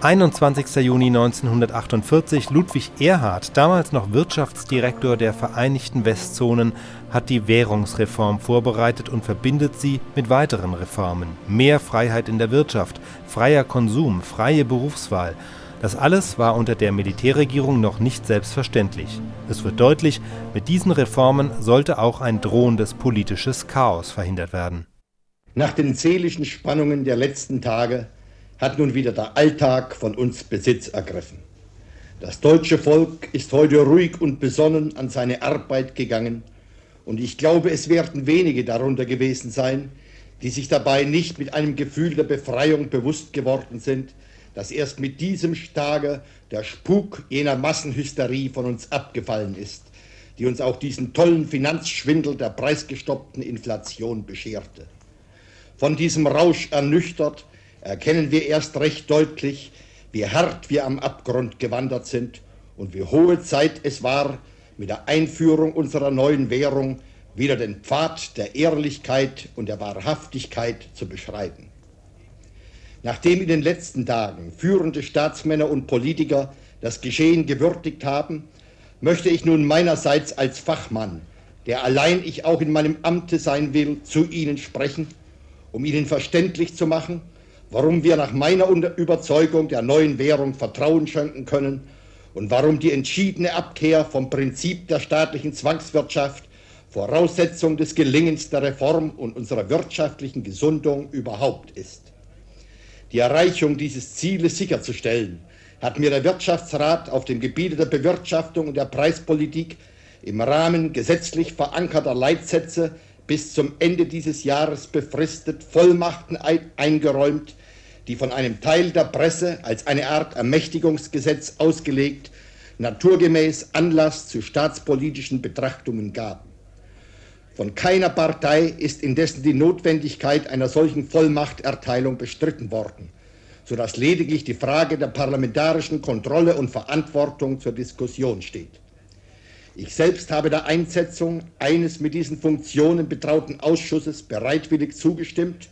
21. Juni 1948. Ludwig Erhard, damals noch Wirtschaftsdirektor der Vereinigten Westzonen, hat die Währungsreform vorbereitet und verbindet sie mit weiteren Reformen. Mehr Freiheit in der Wirtschaft, freier Konsum, freie Berufswahl. Das alles war unter der Militärregierung noch nicht selbstverständlich. Es wird deutlich, mit diesen Reformen sollte auch ein drohendes politisches Chaos verhindert werden. Nach den seelischen Spannungen der letzten Tage hat nun wieder der Alltag von uns Besitz ergriffen. Das deutsche Volk ist heute ruhig und besonnen an seine Arbeit gegangen und ich glaube, es werden wenige darunter gewesen sein, die sich dabei nicht mit einem Gefühl der Befreiung bewusst geworden sind, dass erst mit diesem Tage der Spuk jener Massenhysterie von uns abgefallen ist, die uns auch diesen tollen Finanzschwindel der preisgestoppten Inflation bescherte. Von diesem Rausch ernüchtert erkennen wir erst recht deutlich, wie hart wir am Abgrund gewandert sind und wie hohe Zeit es war, mit der Einführung unserer neuen Währung wieder den Pfad der Ehrlichkeit und der Wahrhaftigkeit zu beschreiten. Nachdem in den letzten Tagen führende Staatsmänner und Politiker das Geschehen gewürdigt haben, möchte ich nun meinerseits als Fachmann, der allein ich auch in meinem Amte sein will, zu Ihnen sprechen, um Ihnen verständlich zu machen, warum wir nach meiner Überzeugung der neuen Währung Vertrauen schenken können und warum die entschiedene Abkehr vom Prinzip der staatlichen Zwangswirtschaft Voraussetzung des Gelingens der Reform und unserer wirtschaftlichen Gesundung überhaupt ist. Die Erreichung dieses Zieles sicherzustellen, hat mir der Wirtschaftsrat auf dem Gebiete der Bewirtschaftung und der Preispolitik im Rahmen gesetzlich verankerter Leitsätze bis zum Ende dieses Jahres befristet Vollmachten eingeräumt, die von einem Teil der Presse als eine Art Ermächtigungsgesetz ausgelegt, naturgemäß Anlass zu staatspolitischen Betrachtungen gaben. Von keiner Partei ist indessen die Notwendigkeit einer solchen Vollmachterteilung bestritten worden, sodass lediglich die Frage der parlamentarischen Kontrolle und Verantwortung zur Diskussion steht. Ich selbst habe der Einsetzung eines mit diesen Funktionen betrauten Ausschusses bereitwillig zugestimmt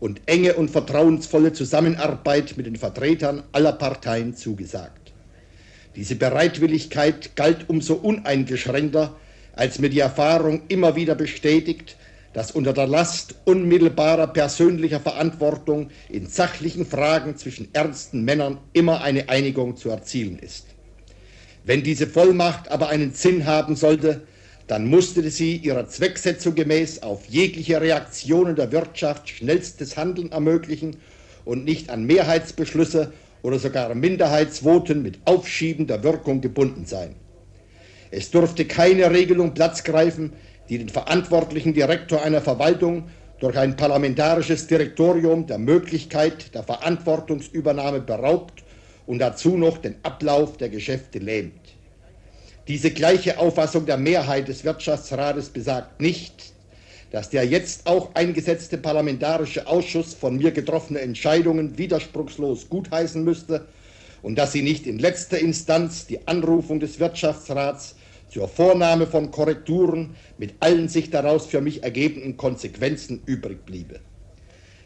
und enge und vertrauensvolle Zusammenarbeit mit den Vertretern aller Parteien zugesagt. Diese Bereitwilligkeit galt umso uneingeschränkter, als mir die Erfahrung immer wieder bestätigt, dass unter der Last unmittelbarer persönlicher Verantwortung in sachlichen Fragen zwischen ernsten Männern immer eine Einigung zu erzielen ist. Wenn diese Vollmacht aber einen Sinn haben sollte, dann musste sie ihrer Zwecksetzung gemäß auf jegliche Reaktionen der Wirtschaft schnellstes Handeln ermöglichen und nicht an Mehrheitsbeschlüsse oder sogar Minderheitsvoten mit aufschiebender Wirkung gebunden sein. Es durfte keine Regelung Platz greifen, die den verantwortlichen Direktor einer Verwaltung durch ein parlamentarisches Direktorium der Möglichkeit der Verantwortungsübernahme beraubt und dazu noch den Ablauf der Geschäfte lähmt. Diese gleiche Auffassung der Mehrheit des Wirtschaftsrates besagt nicht, dass der jetzt auch eingesetzte Parlamentarische Ausschuss von mir getroffene Entscheidungen widerspruchslos gutheißen müsste und dass sie nicht in letzter Instanz die Anrufung des Wirtschaftsrats zur Vornahme von Korrekturen mit allen sich daraus für mich ergebenden Konsequenzen übrig bliebe.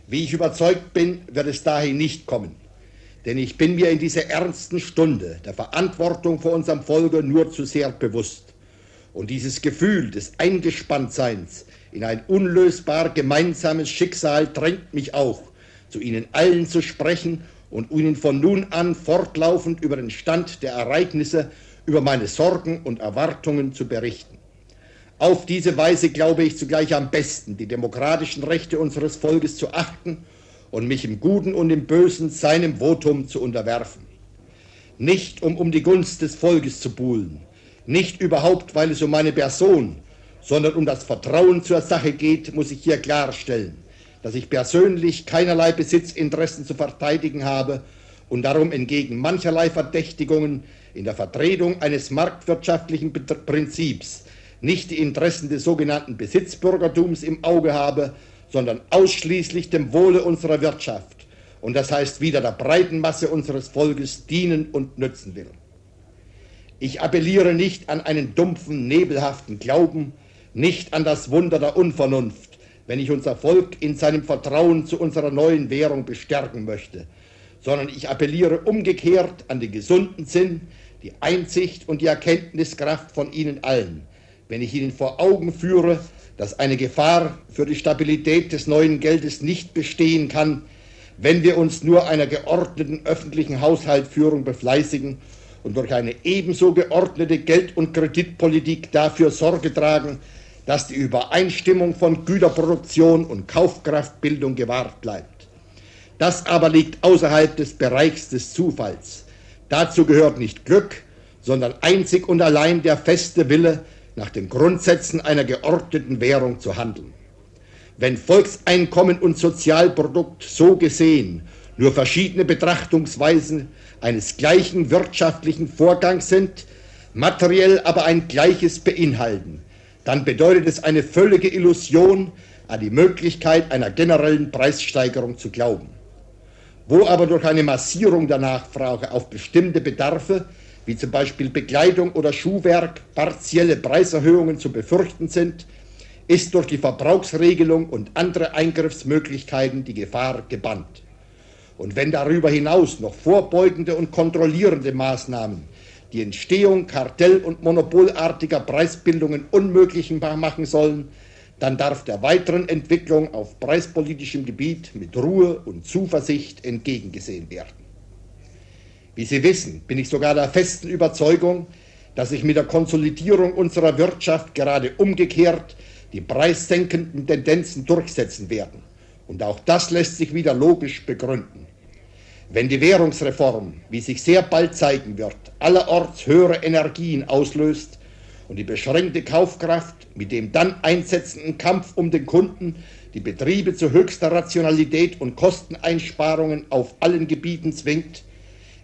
Wie ich überzeugt bin, wird es dahin nicht kommen. Denn ich bin mir in dieser ernsten Stunde der Verantwortung vor unserem Volke nur zu sehr bewusst. Und dieses Gefühl des Eingespanntseins in ein unlösbar gemeinsames Schicksal drängt mich auch, zu Ihnen allen zu sprechen und Ihnen von nun an fortlaufend über den Stand der Ereignisse, über meine Sorgen und Erwartungen zu berichten. Auf diese Weise glaube ich zugleich am besten, die demokratischen Rechte unseres Volkes zu achten und mich im Guten und im Bösen seinem Votum zu unterwerfen. Nicht um um die Gunst des Volkes zu buhlen, nicht überhaupt, weil es um meine Person, sondern um das Vertrauen zur Sache geht, muss ich hier klarstellen, dass ich persönlich keinerlei Besitzinteressen zu verteidigen habe und darum entgegen mancherlei Verdächtigungen in der Vertretung eines marktwirtschaftlichen Prinzips nicht die Interessen des sogenannten Besitzbürgertums im Auge habe, sondern ausschließlich dem Wohle unserer Wirtschaft und das heißt wieder der breiten Masse unseres Volkes dienen und nützen will. Ich appelliere nicht an einen dumpfen, nebelhaften Glauben, nicht an das Wunder der Unvernunft, wenn ich unser Volk in seinem Vertrauen zu unserer neuen Währung bestärken möchte, sondern ich appelliere umgekehrt an den gesunden Sinn, die Einsicht und die Erkenntniskraft von Ihnen allen, wenn ich Ihnen vor Augen führe, dass eine Gefahr für die Stabilität des neuen Geldes nicht bestehen kann, wenn wir uns nur einer geordneten öffentlichen Haushaltsführung befleißigen und durch eine ebenso geordnete Geld- und Kreditpolitik dafür Sorge tragen, dass die Übereinstimmung von Güterproduktion und Kaufkraftbildung gewahrt bleibt. Das aber liegt außerhalb des Bereichs des Zufalls. Dazu gehört nicht Glück, sondern einzig und allein der feste Wille, nach den Grundsätzen einer geordneten Währung zu handeln. Wenn Volkseinkommen und Sozialprodukt so gesehen nur verschiedene Betrachtungsweisen eines gleichen wirtschaftlichen Vorgangs sind, materiell aber ein gleiches beinhalten, dann bedeutet es eine völlige Illusion, an die Möglichkeit einer generellen Preissteigerung zu glauben. Wo aber durch eine Massierung der Nachfrage auf bestimmte Bedarfe wie zum Beispiel Bekleidung oder Schuhwerk, partielle Preiserhöhungen zu befürchten sind, ist durch die Verbrauchsregelung und andere Eingriffsmöglichkeiten die Gefahr gebannt. Und wenn darüber hinaus noch vorbeugende und kontrollierende Maßnahmen die Entstehung kartell- und monopolartiger Preisbildungen unmöglich machen sollen, dann darf der weiteren Entwicklung auf preispolitischem Gebiet mit Ruhe und Zuversicht entgegengesehen werden. Wie Sie wissen, bin ich sogar der festen Überzeugung, dass sich mit der Konsolidierung unserer Wirtschaft gerade umgekehrt die preissenkenden Tendenzen durchsetzen werden. Und auch das lässt sich wieder logisch begründen. Wenn die Währungsreform, wie sich sehr bald zeigen wird, allerorts höhere Energien auslöst und die beschränkte Kaufkraft mit dem dann einsetzenden Kampf um den Kunden die Betriebe zu höchster Rationalität und Kosteneinsparungen auf allen Gebieten zwingt,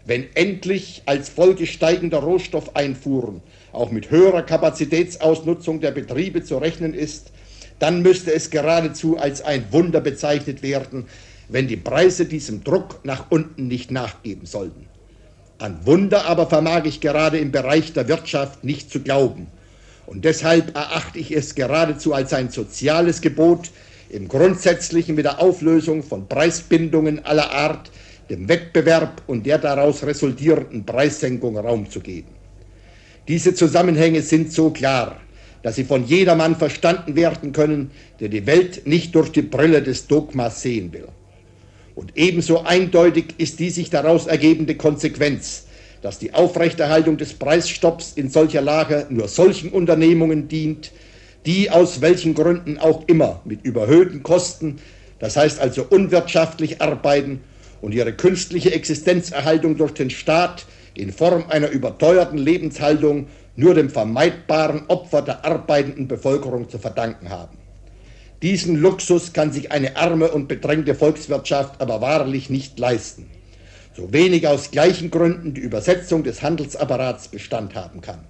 wenn endlich als Folge steigender Rohstoffeinfuhren auch mit höherer Kapazitätsausnutzung der Betriebe zu rechnen ist, dann müsste es geradezu als ein Wunder bezeichnet werden, wenn die Preise diesem Druck nach unten nicht nachgeben sollten. An Wunder aber vermag ich gerade im Bereich der Wirtschaft nicht zu glauben. Und deshalb erachte ich es geradezu als ein soziales Gebot, im Grundsätzlichen mit der Auflösung von Preisbindungen aller Art dem Wettbewerb und der daraus resultierenden Preissenkung Raum zu geben. Diese Zusammenhänge sind so klar, dass sie von jedermann verstanden werden können, der die Welt nicht durch die Brille des Dogmas sehen will. Und ebenso eindeutig ist die sich daraus ergebende Konsequenz, dass die Aufrechterhaltung des Preisstopps in solcher Lage nur solchen Unternehmungen dient, die aus welchen Gründen auch immer mit überhöhten Kosten, das heißt also unwirtschaftlich arbeiten und ihre künstliche Existenzerhaltung durch den Staat in Form einer überteuerten Lebenshaltung nur dem vermeidbaren Opfer der arbeitenden Bevölkerung zu verdanken haben. Diesen Luxus kann sich eine arme und bedrängte Volkswirtschaft aber wahrlich nicht leisten, so wenig aus gleichen Gründen die Übersetzung des Handelsapparats Bestand haben kann.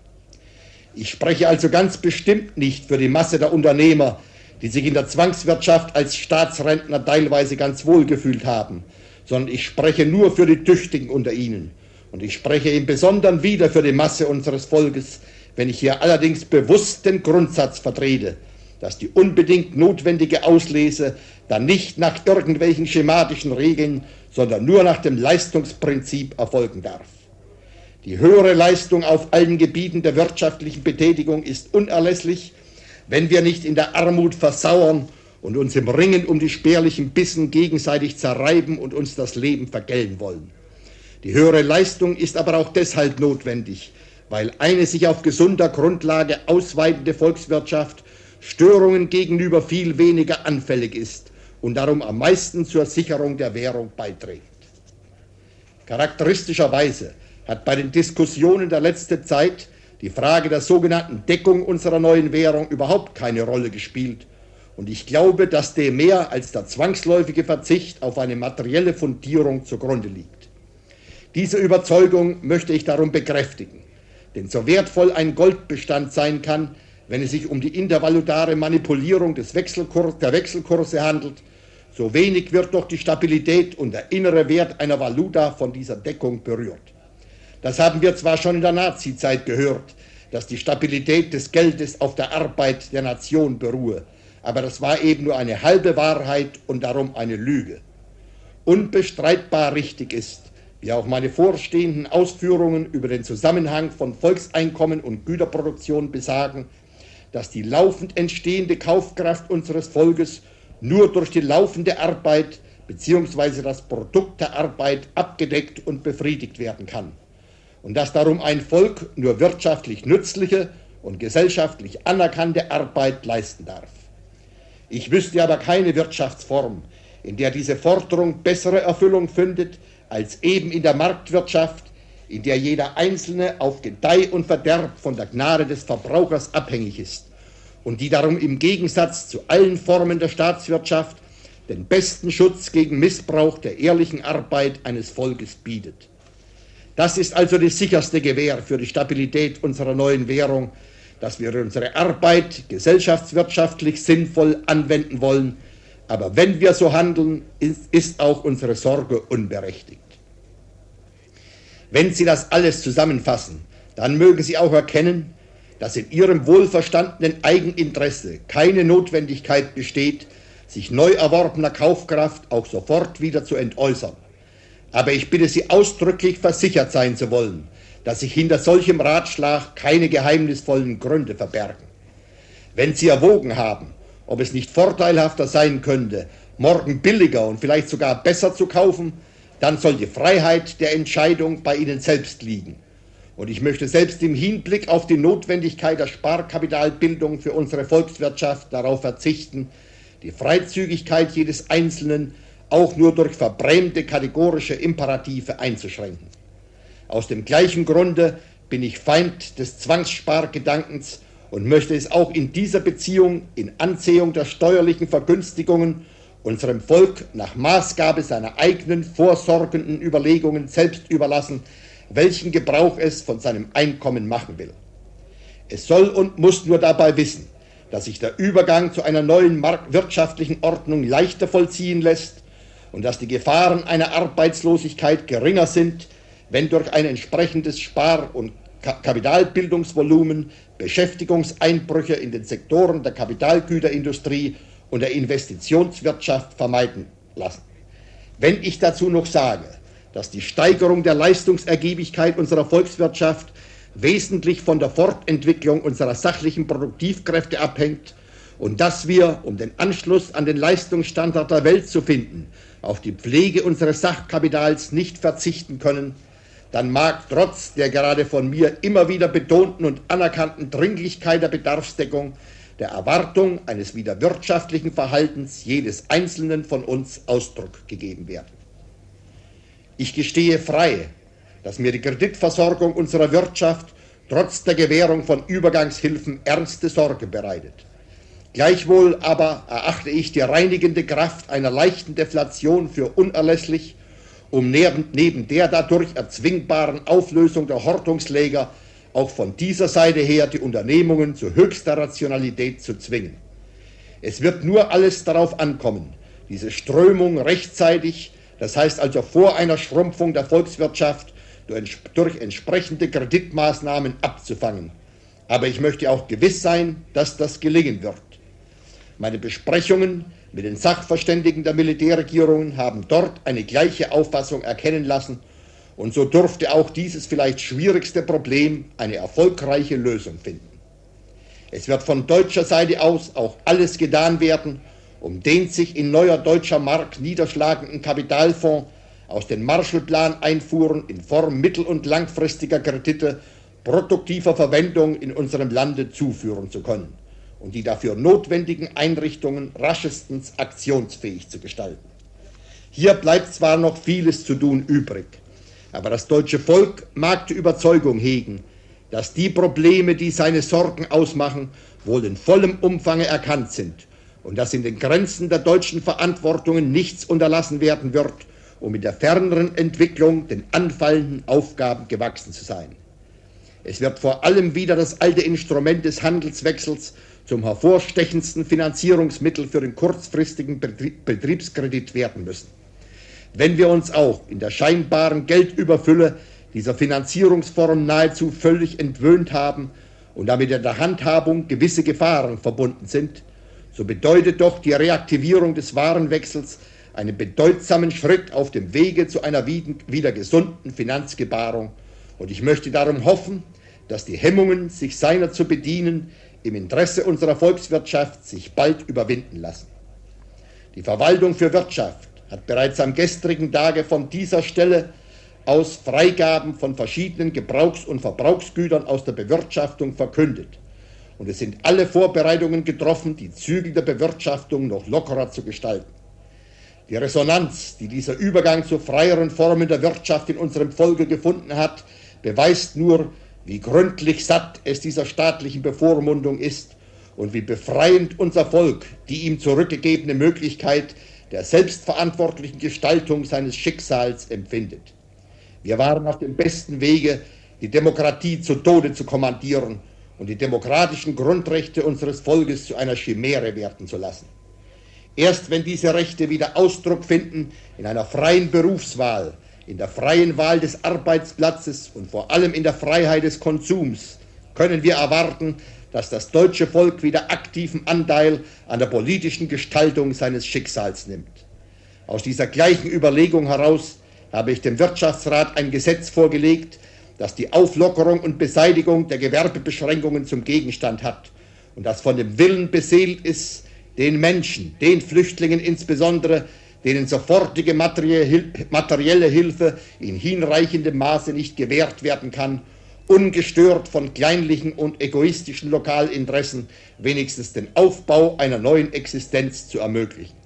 Ich spreche also ganz bestimmt nicht für die Masse der Unternehmer, die sich in der Zwangswirtschaft als Staatsrentner teilweise ganz wohl gefühlt haben, sondern ich spreche nur für die Tüchtigen unter ihnen. Und ich spreche im Besonderen wieder für die Masse unseres Volkes, wenn ich hier allerdings bewusst den Grundsatz vertrete, dass die unbedingt notwendige Auslese dann nicht nach irgendwelchen schematischen Regeln, sondern nur nach dem Leistungsprinzip erfolgen darf. Die höhere Leistung auf allen Gebieten der wirtschaftlichen Betätigung ist unerlässlich, wenn wir nicht in der Armut versauern und uns im Ringen um die spärlichen Bissen gegenseitig zerreiben und uns das Leben vergällen wollen. Die höhere Leistung ist aber auch deshalb notwendig, weil eine sich auf gesunder Grundlage ausweitende Volkswirtschaft Störungen gegenüber viel weniger anfällig ist und darum am meisten zur Sicherung der Währung beiträgt. Charakteristischerweise hat bei den Diskussionen der letzten Zeit die Frage der sogenannten Deckung unserer neuen Währung überhaupt keine Rolle gespielt und ich glaube, dass dem mehr als der zwangsläufige Verzicht auf eine materielle Fundierung zugrunde liegt. Diese Überzeugung möchte ich darum bekräftigen. Denn so wertvoll ein Goldbestand sein kann, wenn es sich um die intervalutare Manipulierung des Wechselkurs, der Wechselkurse handelt, so wenig wird doch die Stabilität und der innere Wert einer Valuta von dieser Deckung berührt. Das haben wir zwar schon in der Nazizeit gehört, dass die Stabilität des Geldes auf der Arbeit der Nation beruhe, aber das war eben nur eine halbe Wahrheit und darum eine Lüge. unbestreitbar richtig ist, wie auch meine vorstehenden Ausführungen über den Zusammenhang von Volkseinkommen und Güterproduktion besagen, dass die laufend entstehende Kaufkraft unseres Volkes nur durch die laufende Arbeit bzw. das Produkt der Arbeit abgedeckt und befriedigt werden kann und dass darum ein Volk nur wirtschaftlich nützliche und gesellschaftlich anerkannte Arbeit leisten darf. Ich wüsste aber keine Wirtschaftsform, in der diese Forderung bessere Erfüllung findet als eben in der Marktwirtschaft, in der jeder Einzelne auf Gedeih und Verderb von der Gnade des Verbrauchers abhängig ist und die darum im Gegensatz zu allen Formen der Staatswirtschaft den besten Schutz gegen Missbrauch der ehrlichen Arbeit eines Volkes bietet. Das ist also die sicherste Gewähr für die Stabilität unserer neuen Währung, dass wir unsere Arbeit gesellschaftswirtschaftlich sinnvoll anwenden wollen. Aber wenn wir so handeln, ist, auch unsere Sorge unberechtigt. Wenn Sie das alles zusammenfassen, dann mögen Sie auch erkennen, dass in Ihrem wohlverstandenen Eigeninteresse keine Notwendigkeit besteht, sich neu erworbener Kaufkraft auch sofort wieder zu entäußern. Aber ich bitte Sie ausdrücklich versichert sein zu wollen, dass sich hinter solchem Ratschlag keine geheimnisvollen Gründe verbergen. Wenn Sie erwogen haben, ob es nicht vorteilhafter sein könnte, morgen billiger und vielleicht sogar besser zu kaufen, dann soll die Freiheit der Entscheidung bei Ihnen selbst liegen. Und ich möchte selbst im Hinblick auf die Notwendigkeit der Sparkapitalbildung für unsere Volkswirtschaft darauf verzichten, die Freizügigkeit jedes Einzelnen auch nur durch verbrämte kategorische Imperative einzuschränken. Aus dem gleichen Grunde bin ich Feind des Zwangsspargedankens und möchte es auch in dieser Beziehung in Ansehung der steuerlichen Vergünstigungen unserem Volk nach Maßgabe seiner eigenen vorsorgenden Überlegungen selbst überlassen, welchen Gebrauch es von seinem Einkommen machen will. Es soll und muss nur dabei wissen, dass sich der Übergang zu einer neuen wirtschaftlichen Ordnung leichter vollziehen lässt, und dass die Gefahren einer Arbeitslosigkeit geringer sind, wenn durch ein entsprechendes Spar- und Kapitalbildungsvolumen Beschäftigungseinbrüche in den Sektoren der Kapitalgüterindustrie und der Investitionswirtschaft vermeiden lassen. Wenn ich dazu noch sage, dass die Steigerung der Leistungsergiebigkeit unserer Volkswirtschaft wesentlich von der Fortentwicklung unserer sachlichen Produktivkräfte abhängt und dass wir, um den Anschluss an den Leistungsstandard der Welt zu finden, auf die Pflege unseres Sachkapitals nicht verzichten können, dann mag trotz der gerade von mir immer wieder betonten und anerkannten Dringlichkeit der Bedarfsdeckung der Erwartung eines wieder wirtschaftlichen Verhaltens jedes Einzelnen von uns Ausdruck gegeben werden. Ich gestehe frei, dass mir die Kreditversorgung unserer Wirtschaft trotz der Gewährung von Übergangshilfen ernste Sorge bereitet. Gleichwohl aber erachte ich die reinigende Kraft einer leichten Deflation für unerlässlich, um neben, der dadurch erzwingbaren Auflösung der Hortungsläger auch von dieser Seite her die Unternehmungen zu höchster Rationalität zu zwingen. Es wird nur alles darauf ankommen, diese Strömung rechtzeitig, das heißt also vor einer Schrumpfung der Volkswirtschaft, durch entsprechende Kreditmaßnahmen abzufangen. Aber ich möchte auch gewiss sein, dass das gelingen wird. Meine Besprechungen mit den Sachverständigen der Militärregierungen haben dort eine gleiche Auffassung erkennen lassen und so durfte auch dieses vielleicht schwierigste Problem eine erfolgreiche Lösung finden. Es wird von deutscher Seite aus auch alles getan werden, um den sich in neuer deutscher Mark niederschlagenden Kapitalfonds aus den Marshallplan-Einfuhren in Form mittel- und langfristiger Kredite produktiver Verwendung in unserem Lande zuführen zu können und die dafür notwendigen Einrichtungen raschestens aktionsfähig zu gestalten. Hier bleibt zwar noch vieles zu tun übrig, aber das deutsche Volk mag die Überzeugung hegen, dass die Probleme, die seine Sorgen ausmachen, wohl in vollem Umfange erkannt sind und dass in den Grenzen der deutschen Verantwortungen nichts unterlassen werden wird, um in der ferneren Entwicklung den anfallenden Aufgaben gewachsen zu sein. Es wird vor allem wieder das alte Instrument des Handelswechsels zum hervorstechendsten Finanzierungsmittel für den kurzfristigen Betriebskredit werden müssen. Wenn wir uns auch in der scheinbaren Geldüberfülle dieser Finanzierungsform nahezu völlig entwöhnt haben und damit in der Handhabung gewisse Gefahren verbunden sind, so bedeutet doch die Reaktivierung des Warenwechsels einen bedeutsamen Schritt auf dem Wege zu einer wieder gesunden Finanzgebarung. Und ich möchte darum hoffen, dass die Hemmungen, sich seiner zu bedienen, im Interesse unserer Volkswirtschaft sich bald überwinden lassen. Die Verwaltung für Wirtschaft hat bereits am gestrigen Tage von dieser Stelle aus Freigaben von verschiedenen Gebrauchs- und Verbrauchsgütern aus der Bewirtschaftung verkündet. Und es sind alle Vorbereitungen getroffen, die Zügel der Bewirtschaftung noch lockerer zu gestalten. Die Resonanz, die dieser Übergang zu freieren Formen der Wirtschaft in unserem Volke gefunden hat, beweist nur, wie gründlich satt es dieser staatlichen Bevormundung ist und wie befreiend unser Volk die ihm zurückgegebene Möglichkeit der selbstverantwortlichen Gestaltung seines Schicksals empfindet. Wir waren auf dem besten Wege, die Demokratie zu Tode zu kommandieren und die demokratischen Grundrechte unseres Volkes zu einer Chimäre werden zu lassen. Erst wenn diese Rechte wieder Ausdruck finden in einer freien Berufswahl, in der freien Wahl des Arbeitsplatzes und vor allem in der Freiheit des Konsums, können wir erwarten, dass das deutsche Volk wieder aktiven Anteil an der politischen Gestaltung seines Schicksals nimmt. Aus dieser gleichen Überlegung heraus habe ich dem Wirtschaftsrat ein Gesetz vorgelegt, das die Auflockerung und Beseitigung der Gewerbebeschränkungen zum Gegenstand hat und das von dem Willen beseelt ist, den Menschen, den Flüchtlingen insbesondere, denen sofortige materielle Hilfe in hinreichendem Maße nicht gewährt werden kann, ungestört von kleinlichen und egoistischen Lokalinteressen wenigstens den Aufbau einer neuen Existenz zu ermöglichen.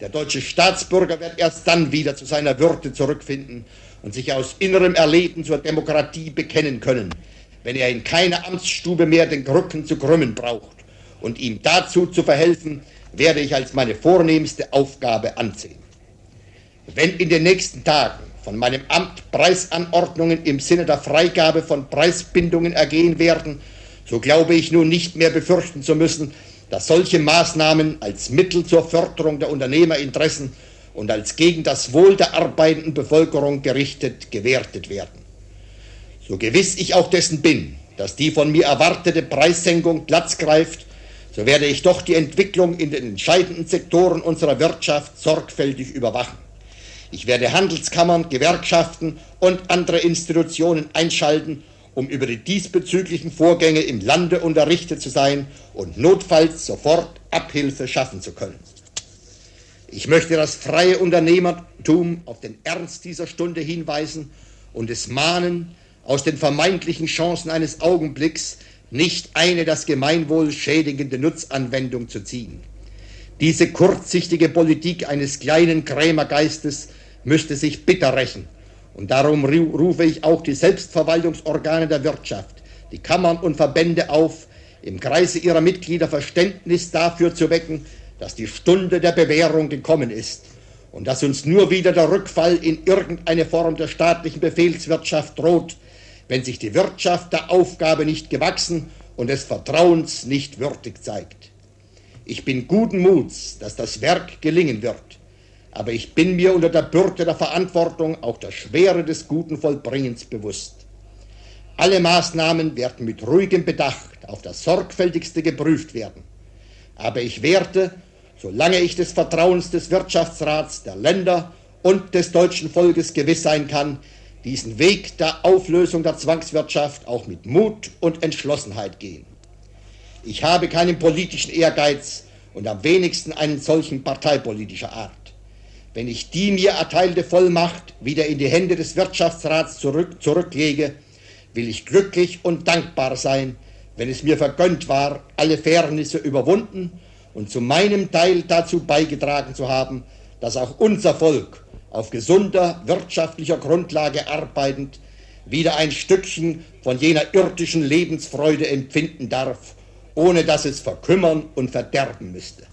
Der deutsche Staatsbürger wird erst dann wieder zu seiner Würde zurückfinden und sich aus innerem Erleben zur Demokratie bekennen können, wenn er in keiner Amtsstube mehr den Rücken zu krümmen braucht. Und ihm dazu zu verhelfen, werde ich als meine vornehmste Aufgabe ansehen. Wenn in den nächsten Tagen von meinem Amt Preisanordnungen im Sinne der Freigabe von Preisbindungen ergehen werden, so glaube ich nun nicht mehr befürchten zu müssen, dass solche Maßnahmen als Mittel zur Förderung der Unternehmerinteressen und als gegen das Wohl der arbeitenden Bevölkerung gerichtet gewertet werden. So gewiss ich auch dessen bin, dass die von mir erwartete Preissenkung Platz greift, so werde ich doch die Entwicklung in den entscheidenden Sektoren unserer Wirtschaft sorgfältig überwachen. Ich werde Handelskammern, Gewerkschaften und andere Institutionen einschalten, um über die diesbezüglichen Vorgänge im Lande unterrichtet zu sein und notfalls sofort Abhilfe schaffen zu können. Ich möchte das freie Unternehmertum auf den Ernst dieser Stunde hinweisen und es mahnen, aus den vermeintlichen Chancen eines Augenblicks nicht eine das Gemeinwohl schädigende Nutzanwendung zu ziehen. Diese kurzsichtige Politik eines kleinen Krämergeistes müsste sich bitter rächen und darum rufe ich auch die Selbstverwaltungsorgane der Wirtschaft, die Kammern und Verbände auf, im Kreise ihrer Mitglieder Verständnis dafür zu wecken, dass die Stunde der Bewährung gekommen ist und dass uns nur wieder der Rückfall in irgendeine Form der staatlichen Befehlswirtschaft droht, wenn sich die Wirtschaft der Aufgabe nicht gewachsen und des Vertrauens nicht würdig zeigt. Ich bin guten Muts, dass das Werk gelingen wird aber ich bin mir unter der Bürde der Verantwortung auch der Schwere des guten Vollbringens bewusst. Alle Maßnahmen werden mit ruhigem Bedacht auf das sorgfältigste geprüft werden. Aber ich werde, solange ich des Vertrauens des Wirtschaftsrats, der Länder und des deutschen Volkes gewiss sein kann, diesen Weg der Auflösung der Zwangswirtschaft auch mit Mut und Entschlossenheit gehen. Ich habe keinen politischen Ehrgeiz und am wenigsten einen solchen parteipolitischer Art wenn ich die mir erteilte Vollmacht wieder in die Hände des Wirtschaftsrats zurück, zurücklege, will ich glücklich und dankbar sein, wenn es mir vergönnt war, alle Fairnisse überwunden und zu meinem Teil dazu beigetragen zu haben, dass auch unser Volk auf gesunder wirtschaftlicher Grundlage arbeitend wieder ein Stückchen von jener irdischen Lebensfreude empfinden darf, ohne dass es verkümmern und verderben müsste.